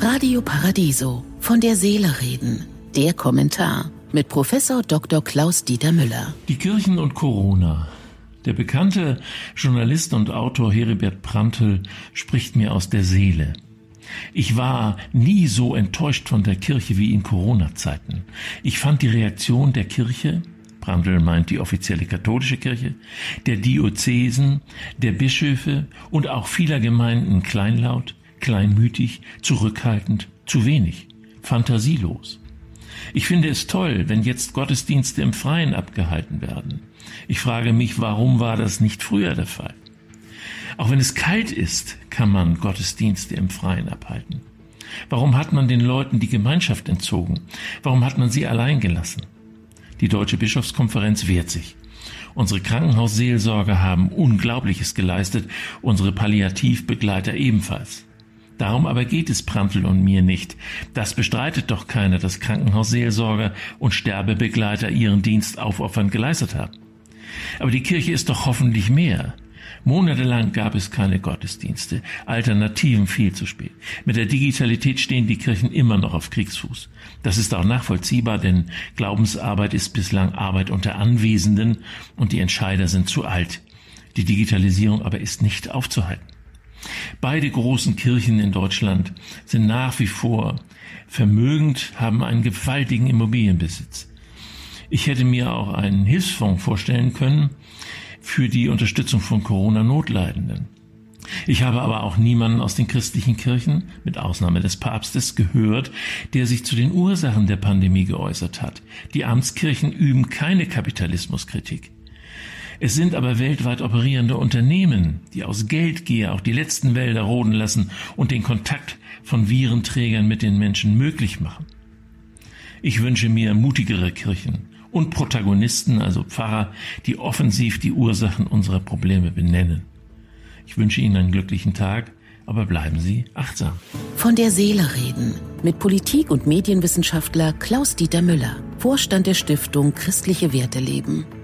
Radio Paradiso von der Seele reden. Der Kommentar mit Professor Dr. Klaus Dieter Müller. Die Kirchen und Corona. Der bekannte Journalist und Autor Heribert Prantl spricht mir aus der Seele. Ich war nie so enttäuscht von der Kirche wie in Corona-Zeiten. Ich fand die Reaktion der Kirche, Brandl meint die offizielle katholische Kirche, der Diözesen, der Bischöfe und auch vieler Gemeinden kleinlaut, kleinmütig, zurückhaltend, zu wenig, fantasielos. Ich finde es toll, wenn jetzt Gottesdienste im Freien abgehalten werden. Ich frage mich, warum war das nicht früher der Fall? Auch wenn es kalt ist, kann man Gottesdienste im Freien abhalten. Warum hat man den Leuten die Gemeinschaft entzogen? Warum hat man sie allein gelassen? Die Deutsche Bischofskonferenz wehrt sich. Unsere Krankenhausseelsorger haben Unglaubliches geleistet, unsere Palliativbegleiter ebenfalls. Darum aber geht es Prantl und mir nicht. Das bestreitet doch keiner, dass Krankenhausseelsorger und Sterbebegleiter ihren Dienst aufopfernd geleistet haben. Aber die Kirche ist doch hoffentlich mehr. Monatelang gab es keine Gottesdienste, Alternativen viel zu spät. Mit der Digitalität stehen die Kirchen immer noch auf Kriegsfuß. Das ist auch nachvollziehbar, denn Glaubensarbeit ist bislang Arbeit unter Anwesenden und die Entscheider sind zu alt. Die Digitalisierung aber ist nicht aufzuhalten. Beide großen Kirchen in Deutschland sind nach wie vor vermögend, haben einen gewaltigen Immobilienbesitz. Ich hätte mir auch einen Hilfsfonds vorstellen können für die Unterstützung von Corona-Notleidenden. Ich habe aber auch niemanden aus den christlichen Kirchen, mit Ausnahme des Papstes, gehört, der sich zu den Ursachen der Pandemie geäußert hat. Die Amtskirchen üben keine Kapitalismuskritik. Es sind aber weltweit operierende Unternehmen, die aus Geldgier auch die letzten Wälder roden lassen und den Kontakt von Virenträgern mit den Menschen möglich machen. Ich wünsche mir mutigere Kirchen und Protagonisten, also Pfarrer, die offensiv die Ursachen unserer Probleme benennen. Ich wünsche Ihnen einen glücklichen Tag, aber bleiben Sie achtsam. Von der Seele reden mit Politik- und Medienwissenschaftler Klaus-Dieter Müller, Vorstand der Stiftung Christliche Werte leben.